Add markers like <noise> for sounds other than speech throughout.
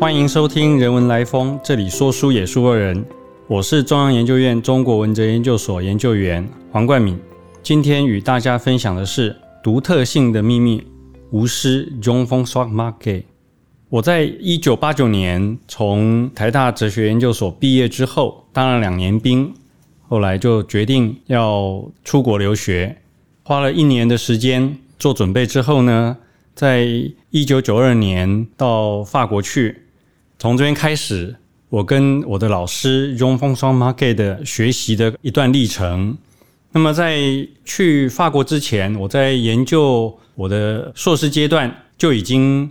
欢迎收听《人文来风》，这里说书也说人。我是中央研究院中国文哲研究所研究员黄冠敏。今天与大家分享的是《独特性的秘密》——无师 John von s c h m a r k e 我在一九八九年从台大哲学研究所毕业之后，当了两年兵，后来就决定要出国留学，花了一年的时间做准备之后呢，在一九九二年到法国去，从这边开始，我跟我的老师 John von s c h w a r m a r k e 的学习的一段历程。那么在去法国之前，我在研究我的硕士阶段就已经。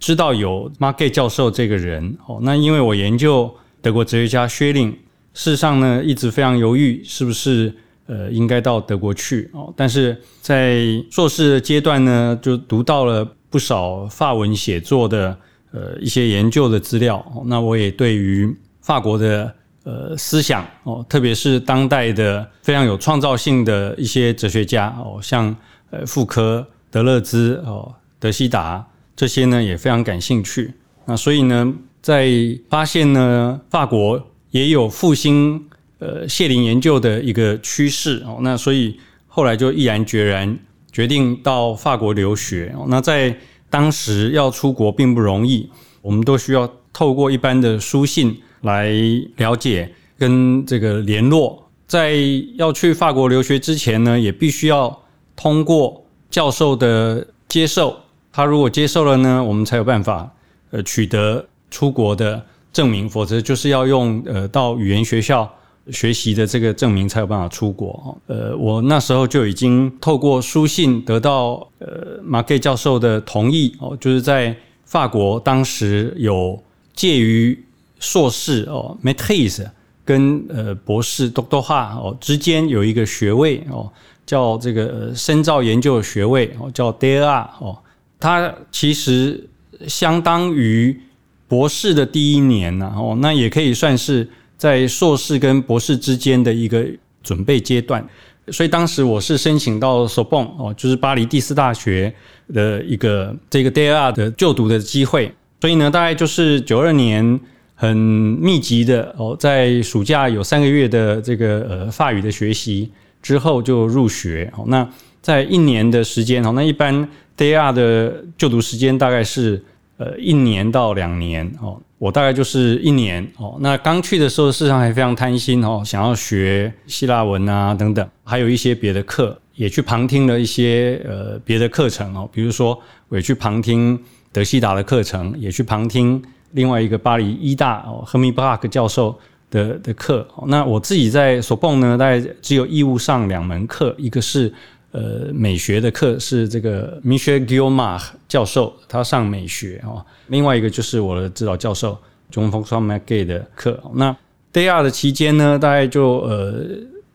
知道有 Market 教授这个人哦，那因为我研究德国哲学家薛令，事实上呢一直非常犹豫是不是呃应该到德国去哦，但是在硕士的阶段呢，就读到了不少法文写作的呃一些研究的资料，那我也对于法国的呃思想哦，特别是当代的非常有创造性的一些哲学家哦，像呃傅科、德勒兹哦、德西达。这些呢也非常感兴趣，那所以呢，在发现呢，法国也有复兴呃谢林研究的一个趋势哦，那所以后来就毅然决然决定到法国留学。那在当时要出国并不容易，我们都需要透过一般的书信来了解跟这个联络。在要去法国留学之前呢，也必须要通过教授的接受。他如果接受了呢，我们才有办法呃取得出国的证明，否则就是要用呃到语言学校学习的这个证明才有办法出国。呃，我那时候就已经透过书信得到呃马盖教授的同意哦，就是在法国当时有介于硕士哦 m a t r i s 跟呃博士 Doctor 哦之间有一个学位哦，叫这个深造研究学位哦，叫 DER 哦。它其实相当于博士的第一年呢，哦，那也可以算是在硕士跟博士之间的一个准备阶段。所以当时我是申请到索邦哦，就是巴黎第四大学的一个这个 DER 的就读的机会。所以呢，大概就是九二年很密集的哦，在暑假有三个月的这个呃法语的学习之后就入学哦。那在一年的时间哦，那一般。DAR 的就读时间大概是呃一年到两年哦，我大概就是一年哦。那刚去的时候，事实上还非常贪心哦，想要学希腊文啊等等，还有一些别的课，也去旁听了一些呃别的课程哦。比如说，我也去旁听德西达的课程，也去旁听另外一个巴黎医大哦赫米布拉克教授的的课。那我自己在索邦呢，大概只有义务上两门课，一个是。呃，美学的课是这个 Michel g i l m a r 教授，他上美学哦。另外一个就是我的指导教授 John f o x m a c g a y 的课。那 Day 二的期间呢，大概就呃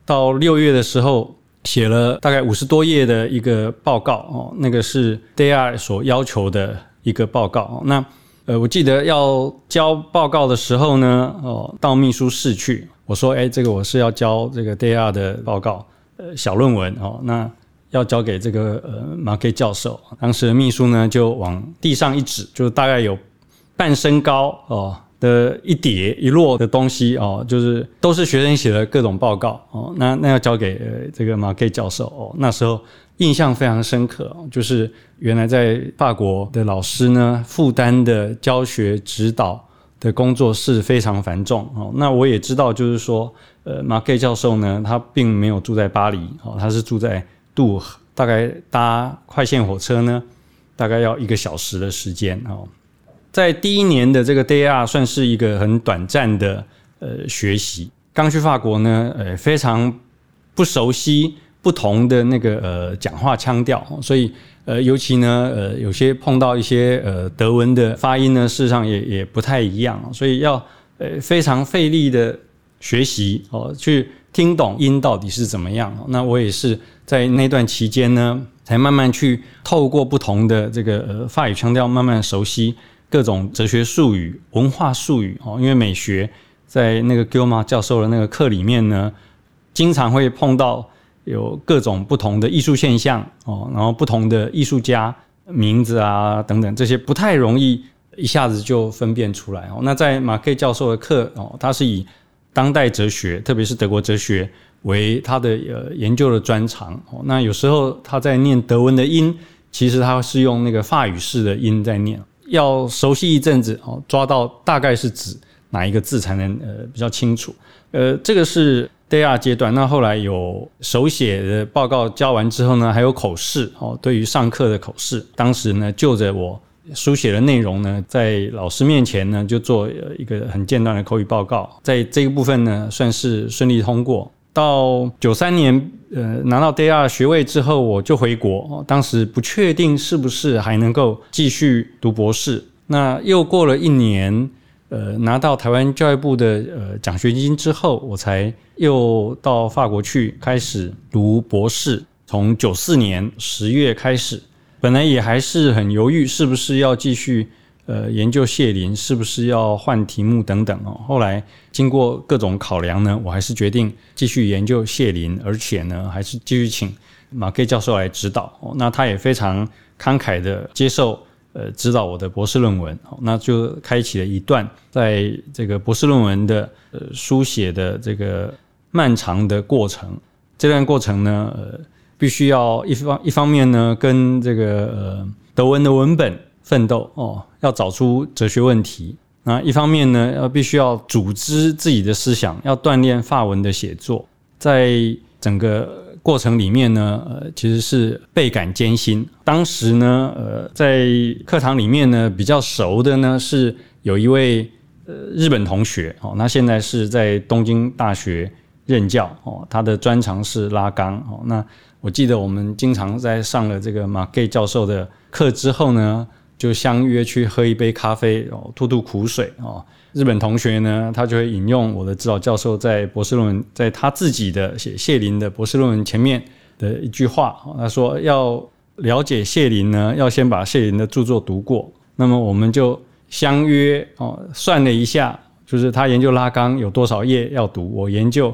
到六月的时候，写了大概五十多页的一个报告哦。那个是 Day 二所要求的一个报告。那呃，我记得要交报告的时候呢，哦，到秘书室去，我说，哎，这个我是要交这个 Day 二的报告，呃，小论文哦。那要交给这个呃马克教授，当时的秘书呢就往地上一指，就大概有半身高哦的一叠一摞的东西哦，就是都是学生写的各种报告哦，那那要交给呃这个马克教授哦，那时候印象非常深刻，就是原来在法国的老师呢负担的教学指导的工作是非常繁重哦，那我也知道就是说呃马克教授呢他并没有住在巴黎哦，他是住在。度大概搭快线火车呢，大概要一个小时的时间哦。在第一年的这个 day 二算是一个很短暂的呃学习。刚去法国呢，呃非常不熟悉不同的那个呃讲话腔调，所以呃尤其呢呃有些碰到一些呃德文的发音呢，事实上也也不太一样，所以要呃非常费力的学习哦去。听懂音到底是怎么样？那我也是在那段期间呢，才慢慢去透过不同的这个呃法语腔调，慢慢熟悉各种哲学术语、文化术语哦。因为美学在那个 Gilma 教授的那个课里面呢，经常会碰到有各种不同的艺术现象哦，然后不同的艺术家名字啊等等这些不太容易一下子就分辨出来哦。那在马 K 教授的课哦，他是以当代哲学，特别是德国哲学为他的呃研究的专长。那有时候他在念德文的音，其实他是用那个法语式的音在念，要熟悉一阵子哦，抓到大概是指哪一个字才能呃比较清楚。呃，这个是第二阶段。那后来有手写的报告交完之后呢，还有口试哦，对于上课的口试，当时呢就着我。书写的内容呢，在老师面前呢，就做一个很间断的口语报告，在这一部分呢，算是顺利通过。到九三年，呃，拿到 D 二学位之后，我就回国。当时不确定是不是还能够继续读博士。那又过了一年，呃，拿到台湾教育部的呃奖学金之后，我才又到法国去开始读博士。从九四年十月开始。本来也还是很犹豫，是不是要继续呃研究谢林，是不是要换题目等等哦。后来经过各种考量呢，我还是决定继续研究谢林，而且呢，还是继续请马 K 教授来指导。那他也非常慷慨的接受呃指导我的博士论文。那就开启了一段在这个博士论文的呃书写的这个漫长的过程。这段过程呢，呃。必须要一方一方面呢，跟这个呃德文的文本奋斗哦，要找出哲学问题；那一方面呢，要必须要组织自己的思想，要锻炼法文的写作。在整个过程里面呢，呃，其实是倍感艰辛。当时呢，呃，在课堂里面呢，比较熟的呢是有一位呃日本同学哦，那现在是在东京大学任教哦，他的专长是拉缸哦，那。我记得我们经常在上了这个马 Gay 教授的课之后呢，就相约去喝一杯咖啡，哦，吐吐苦水哦。日本同学呢，他就会引用我的指导教授在博士论文，在他自己的写谢林的博士论文前面的一句话，他说要了解谢林呢，要先把谢林的著作读过。那么我们就相约哦，算了一下，就是他研究拉缸有多少页要读，我研究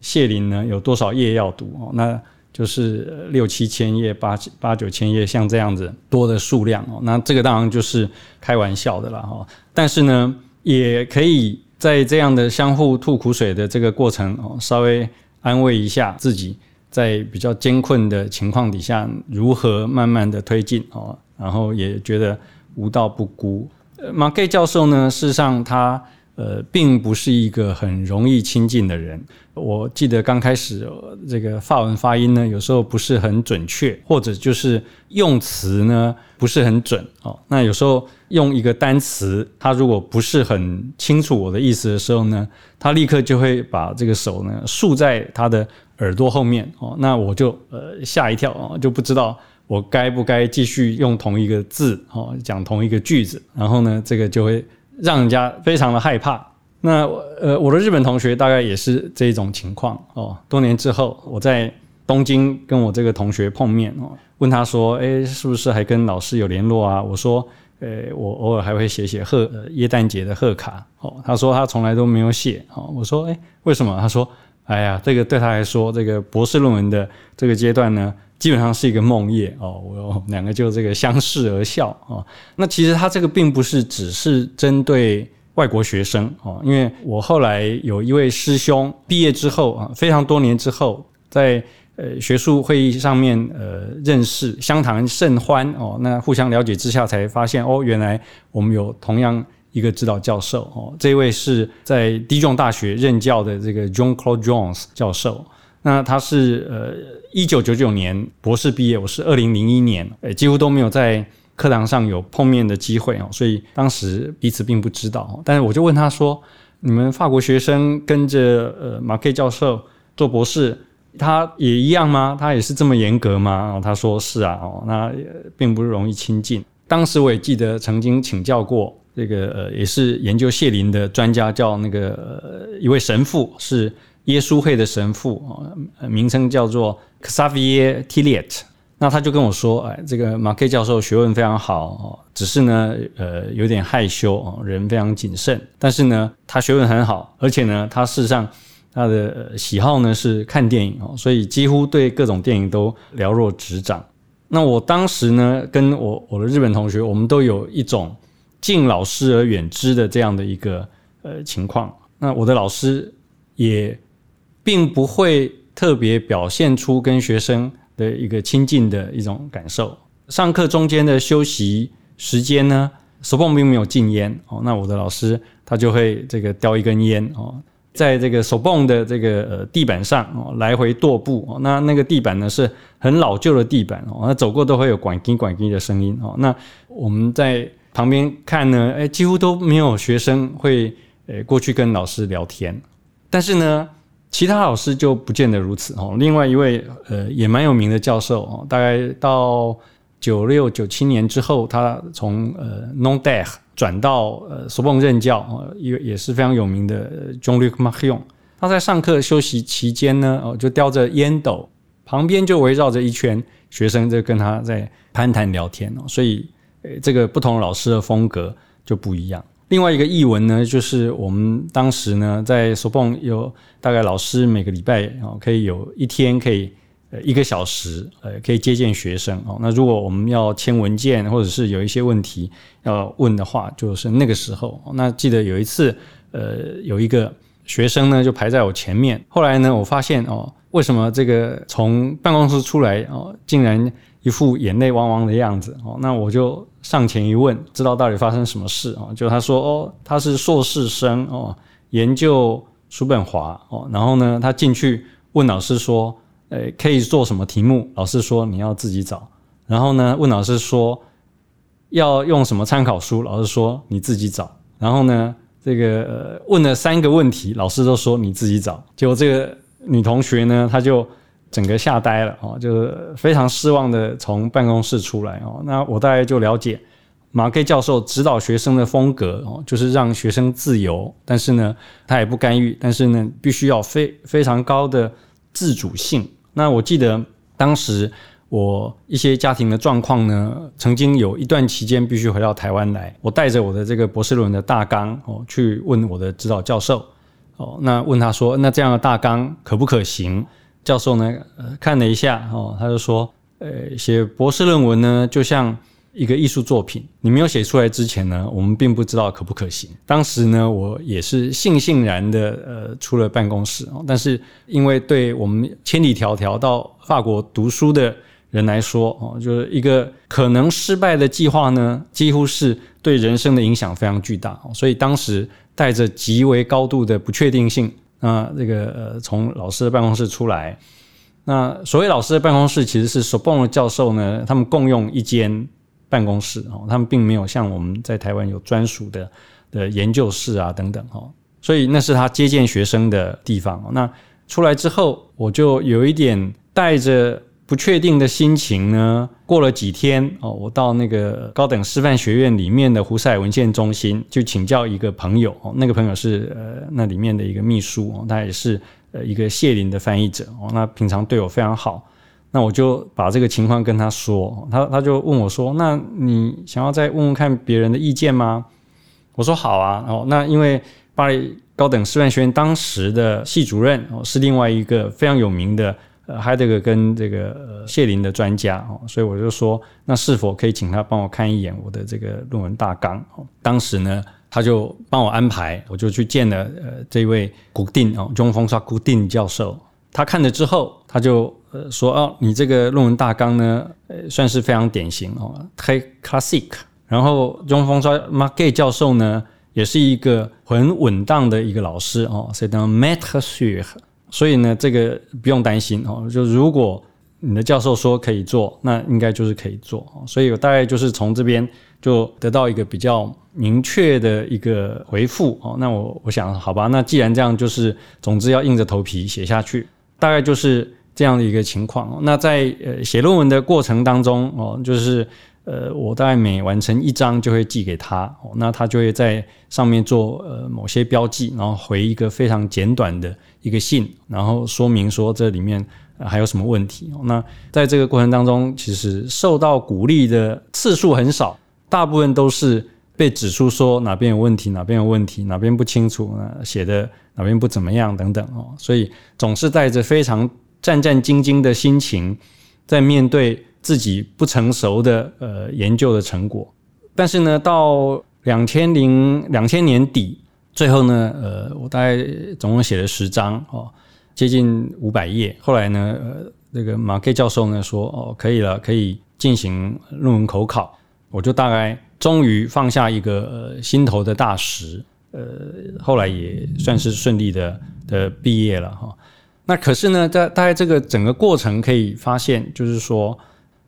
谢林呢有多少页要读哦，那。就是六七千页、八八九千页，像这样子多的数量哦，那这个当然就是开玩笑的了哈。但是呢，也可以在这样的相互吐苦水的这个过程哦，稍微安慰一下自己，在比较艰困的情况底下，如何慢慢的推进哦，然后也觉得无道不孤。马盖教授呢，事实上他。呃，并不是一个很容易亲近的人。我记得刚开始这个法文发音呢，有时候不是很准确，或者就是用词呢不是很准哦。那有时候用一个单词，他如果不是很清楚我的意思的时候呢，他立刻就会把这个手呢竖在他的耳朵后面哦。那我就呃吓一跳哦，就不知道我该不该继续用同一个字哦讲同一个句子，然后呢，这个就会。让人家非常的害怕。那呃，我的日本同学大概也是这种情况哦。多年之后，我在东京跟我这个同学碰面哦，问他说：“哎，是不是还跟老师有联络啊？”我说：“呃，我偶尔还会写写贺耶诞节的贺卡。”哦，他说他从来都没有写。哦，我说：“哎，为什么？”他说：“哎呀，这个对他来说，这个博士论文的这个阶段呢。”基本上是一个梦魇哦，我两个就这个相视而笑啊。那其实他这个并不是只是针对外国学生哦，因为我后来有一位师兄毕业之后啊，非常多年之后，在呃学术会议上面呃认识，相谈甚欢哦。那互相了解之下，才发现哦，原来我们有同样一个指导教授哦。这位是在迪中大学任教的这个 John Claude Jones 教授。那他是呃一九九九年博士毕业，我是二零零一年，呃几乎都没有在课堂上有碰面的机会哦，所以当时彼此并不知道。但是我就问他说：“你们法国学生跟着呃马 K 教授做博士，他也一样吗？他也是这么严格吗？”然后他说：“是啊，哦，那并不容易亲近。”当时我也记得曾经请教过这个呃也是研究谢林的专家，叫那个一位神父是。耶稣会的神父啊，名称叫做 Xavier Tillet。那他就跟我说：“哎，这个马 K 教授学问非常好，只是呢，呃，有点害羞哦，人非常谨慎。但是呢，他学问很好，而且呢，他事实上他的喜好呢是看电影哦，所以几乎对各种电影都了若指掌。那我当时呢，跟我我的日本同学，我们都有一种敬老师而远之的这样的一个呃情况。那我的老师也并不会特别表现出跟学生的一个亲近的一种感受。上课中间的休息时间呢，手泵并没有禁烟哦。那我的老师他就会这个叼一根烟哦，在这个手泵的这个呃地板上哦来回踱步哦。那那个地板呢是很老旧的地板哦，那走过都会有管叮管叮的声音哦。那我们在旁边看呢，哎，几乎都没有学生会呃过去跟老师聊天。但是呢，其他老师就不见得如此哦。另外一位呃也蛮有名的教授哦，大概到。九六九七年之后，他从呃 Non Deh 转到呃索邦任教啊，一个也是非常有名的 John Luc Marion。他在上课休息期间呢，哦就叼着烟斗，旁边就围绕着一圈学生在跟他在攀谈聊天哦，所以这个不同老师的风格就不一样。另外一个译文呢，就是我们当时呢在索邦有大概老师每个礼拜哦可以有一天可以。一个小时，呃，可以接见学生哦。那如果我们要签文件，或者是有一些问题要问的话，就是那个时候。那记得有一次，呃，有一个学生呢就排在我前面。后来呢，我发现哦，为什么这个从办公室出来哦，竟然一副眼泪汪汪的样子哦？那我就上前一问，知道到底发生什么事哦？就他说哦，他是硕士生哦，研究叔本华哦。然后呢，他进去问老师说。可以做什么题目？老师说你要自己找。然后呢，问老师说要用什么参考书？老师说你自己找。然后呢，这个问了三个问题，老师都说你自己找。结果这个女同学呢，她就整个吓呆了哦，就非常失望的从办公室出来哦。那我大概就了解马克教授指导学生的风格哦，就是让学生自由，但是呢，他也不干预，但是呢，必须要非非常高的自主性。那我记得当时我一些家庭的状况呢，曾经有一段期间必须回到台湾来，我带着我的这个博士论文的大纲哦，去问我的指导教授哦，那问他说，那这样的大纲可不可行？教授呢，呃，看了一下哦，他就说，呃，写博士论文呢，就像。一个艺术作品，你没有写出来之前呢，我们并不知道可不可行。当时呢，我也是悻悻然的，呃，出了办公室哦。但是，因为对我们千里迢迢到法国读书的人来说，哦，就是一个可能失败的计划呢，几乎是对人生的影响非常巨大。所以当时带着极为高度的不确定性，那这个呃，从老师的办公室出来，那所谓老师的办公室其实是索邦的教授呢，他们共用一间。办公室哦，他们并没有像我们在台湾有专属的的研究室啊等等哦，所以那是他接见学生的地方。那出来之后，我就有一点带着不确定的心情呢。过了几天哦，我到那个高等师范学院里面的胡塞文献中心，就请教一个朋友哦，那个朋友是呃那里面的一个秘书哦，他也是呃一个谢林的翻译者哦，那平常对我非常好。那我就把这个情况跟他说，他他就问我说：“那你想要再问问看别人的意见吗？”我说：“好啊。”哦，那因为巴黎高等师范学院当时的系主任哦是另外一个非常有名的呃海德格跟这个谢林的专家哦，所以我就说：“那是否可以请他帮我看一眼我的这个论文大纲？”哦，当时呢，他就帮我安排，我就去见了呃这位古定哦，中风沙古定教授。他看了之后，他就。呃，说哦，你这个论文大纲呢，呃，算是非常典型哦，太 classic。然后中锋说，Mark 教授呢，也是一个很稳当的一个老师哦，c'est un maître sûr。所以呢，这个不用担心哦，就如果你的教授说可以做，那应该就是可以做。所以我大概就是从这边就得到一个比较明确的一个回复哦。那我我想，好吧，那既然这样，就是总之要硬着头皮写下去，大概就是。这样的一个情况，那在呃写论文的过程当中哦，就是呃我大概每完成一张就会寄给他，那他就会在上面做呃某些标记，然后回一个非常简短的一个信，然后说明说这里面还有什么问题。那在这个过程当中，其实受到鼓励的次数很少，大部分都是被指出说哪边有问题，哪边有问题，哪边不清楚，写的哪边不怎么样等等哦，所以总是带着非常。战战兢兢的心情，在面对自己不成熟的呃研究的成果，但是呢，到两千零两千年底，最后呢，呃，我大概总共写了十章哦，接近五百页。后来呢，呃，那个马 K 教授呢说，哦，可以了，可以进行论文口考。我就大概终于放下一个呃心头的大石，呃，后来也算是顺利的的毕业了哈。那可是呢，在大概这个整个过程可以发现，就是说。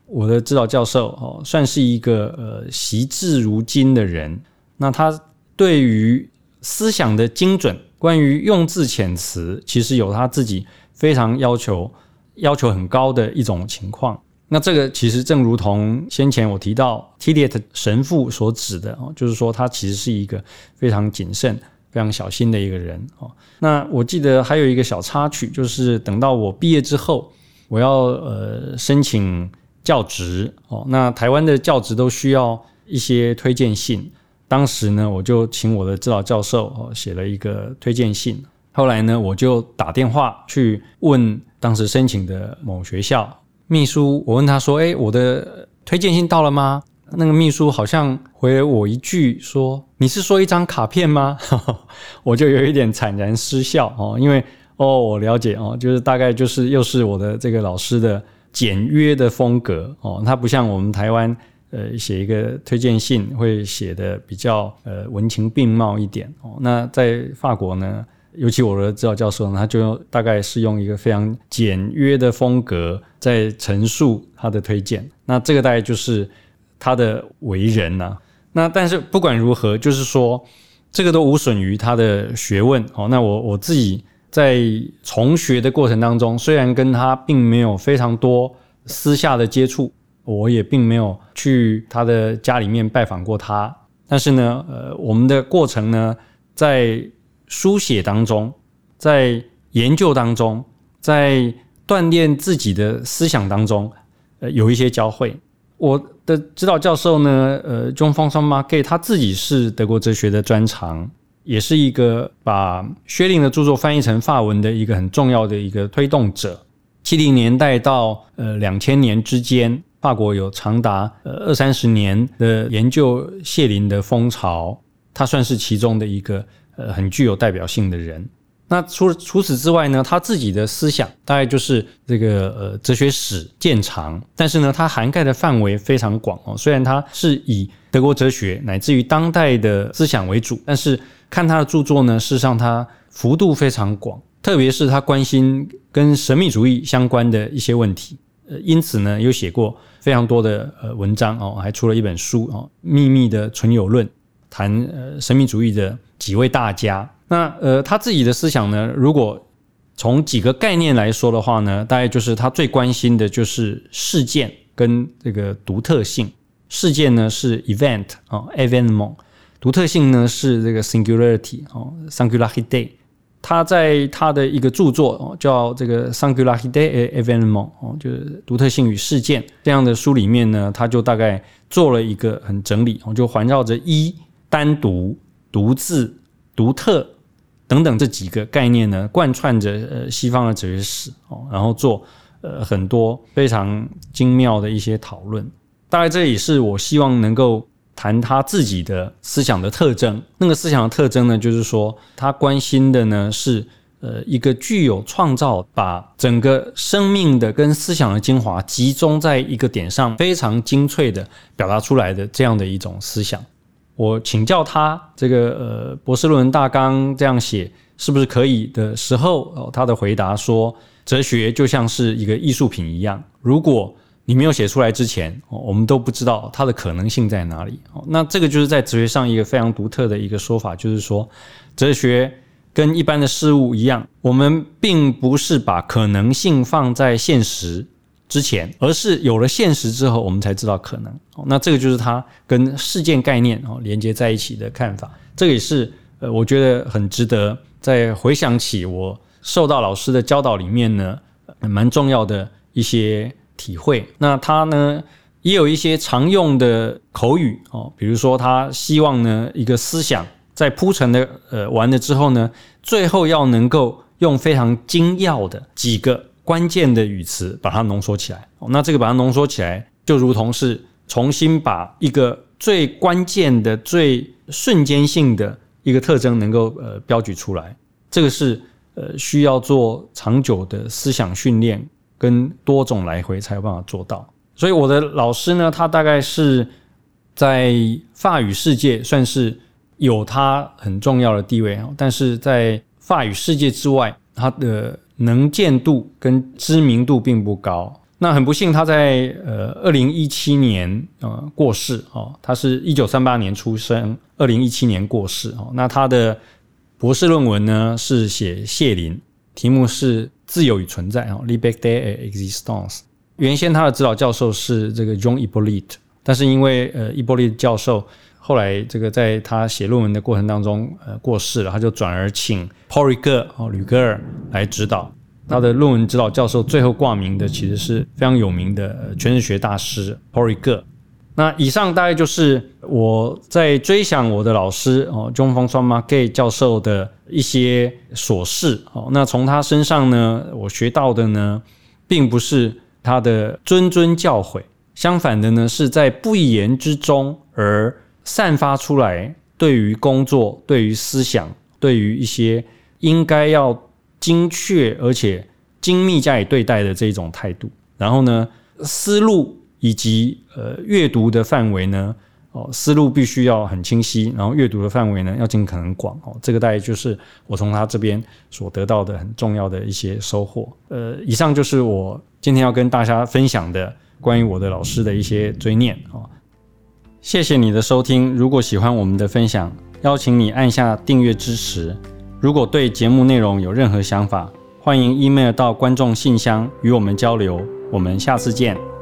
我的指导教授哦，算是一个呃习字如金的人。那他对于思想的精准，关于用字遣词，其实有他自己非常要求、要求很高的一种情况。那这个其实正如同先前我提到 t i l i t 神父所指的哦，就是说他其实是一个非常谨慎、非常小心的一个人哦。那我记得还有一个小插曲，就是等到我毕业之后，我要呃申请。教职哦，那台湾的教职都需要一些推荐信。当时呢，我就请我的指导教授哦写了一个推荐信。后来呢，我就打电话去问当时申请的某学校秘书，我问他说：“哎，我的推荐信到了吗？”那个秘书好像回了我一句说：“你是说一张卡片吗？” <laughs> 我就有一点惨然失笑哦，因为哦，我了解哦，就是大概就是又是我的这个老师的。简约的风格哦，它不像我们台湾，呃，写一个推荐信会写的比较呃文情并茂一点哦。那在法国呢，尤其我的指导教授呢，他就大概是用一个非常简约的风格在陈述他的推荐。那这个大概就是他的为人呐。那但是不管如何，就是说这个都无损于他的学问哦。那我我自己。在从学的过程当中，虽然跟他并没有非常多私下的接触，我也并没有去他的家里面拜访过他，但是呢，呃，我们的过程呢，在书写当中，在研究当中，在锻炼自己的思想当中，呃，有一些交汇。我的指导教授呢，呃，John f o n s o n m a r k e 他自己是德国哲学的专长。也是一个把薛定的著作翻译成法文的一个很重要的一个推动者。七零年代到呃两千年之间，法国有长达呃二三十年的研究谢林的风潮，他算是其中的一个呃很具有代表性的人。那除除此之外呢，他自己的思想大概就是这个呃哲学史见长，但是呢，它涵盖的范围非常广哦。虽然他是以德国哲学乃至于当代的思想为主，但是看他的著作呢，事实上他幅度非常广，特别是他关心跟神秘主义相关的一些问题，呃，因此呢，有写过非常多的呃文章哦，还出了一本书哦，《秘密的存有论》，谈呃神秘主义的几位大家。那呃，他自己的思想呢，如果从几个概念来说的话呢，大概就是他最关心的就是事件跟这个独特性。事件呢是 event 啊，event。独特性呢是这个 singularity 哦，singularity。他在他的一个著作哦，叫这个 singularity evenement 哦，就是独特性与事件这样的书里面呢，他就大概做了一个很整理，哦，就环绕着一单独、独自、独特等等这几个概念呢，贯穿着呃西方的哲学史哦，然后做呃很多非常精妙的一些讨论。大概这也是我希望能够。谈他自己的思想的特征，那个思想的特征呢，就是说他关心的呢是呃一个具有创造，把整个生命的跟思想的精华集中在一个点上，非常精粹的表达出来的这样的一种思想。我请教他这个呃博士论文大纲这样写是不是可以的时候，哦，他的回答说，哲学就像是一个艺术品一样，如果你没有写出来之前，我们都不知道它的可能性在哪里。那这个就是在哲学上一个非常独特的一个说法，就是说，哲学跟一般的事物一样，我们并不是把可能性放在现实之前，而是有了现实之后，我们才知道可能。那这个就是它跟事件概念哦连接在一起的看法。这也是呃，我觉得很值得在回想起我受到老师的教导里面呢，蛮重要的一些。体会，那他呢也有一些常用的口语哦，比如说他希望呢一个思想在铺陈的呃完了之后呢，最后要能够用非常精要的几个关键的语词把它浓缩起来。那这个把它浓缩起来，就如同是重新把一个最关键的、最瞬间性的一个特征能够呃标举出来。这个是呃需要做长久的思想训练跟多种来回才有办法做到。所以我的老师呢，他大概是在法语世界算是有他很重要的地位但是在法语世界之外，他的能见度跟知名度并不高。那很不幸，他在呃二零一七年呃过世哦，他是一九三八年出生，二零一七年过世哦。那他的博士论文呢是写谢林，题目是自由与存在啊，Liberté et existence。原先他的指导教授是这个 John e b o l i t 但是因为呃 e b o l i t 教授后来这个在他写论文的过程当中呃过世了，他就转而请 Paul Ricoeur 哦吕格尔来指导。他的论文指导教授最后挂名的其实是非常有名的诠释学大师 Paul Ricoeur。那以上大概就是我在追想我的老师哦，John François Mackay 教授的一些琐事哦。那从他身上呢，我学到的呢，并不是他的谆谆教诲，相反的呢，是在不言之中而散发出来对于工作、对于思想、对于一些应该要精确而且精密加以对待的这种态度。然后呢，思路。以及呃阅读的范围呢，哦思路必须要很清晰，然后阅读的范围呢要尽可能广哦，这个大概就是我从他这边所得到的很重要的一些收获。呃，以上就是我今天要跟大家分享的关于我的老师的一些追念啊。谢谢你的收听，如果喜欢我们的分享，邀请你按下订阅支持。如果对节目内容有任何想法，欢迎 email 到观众信箱与我们交流。我们下次见。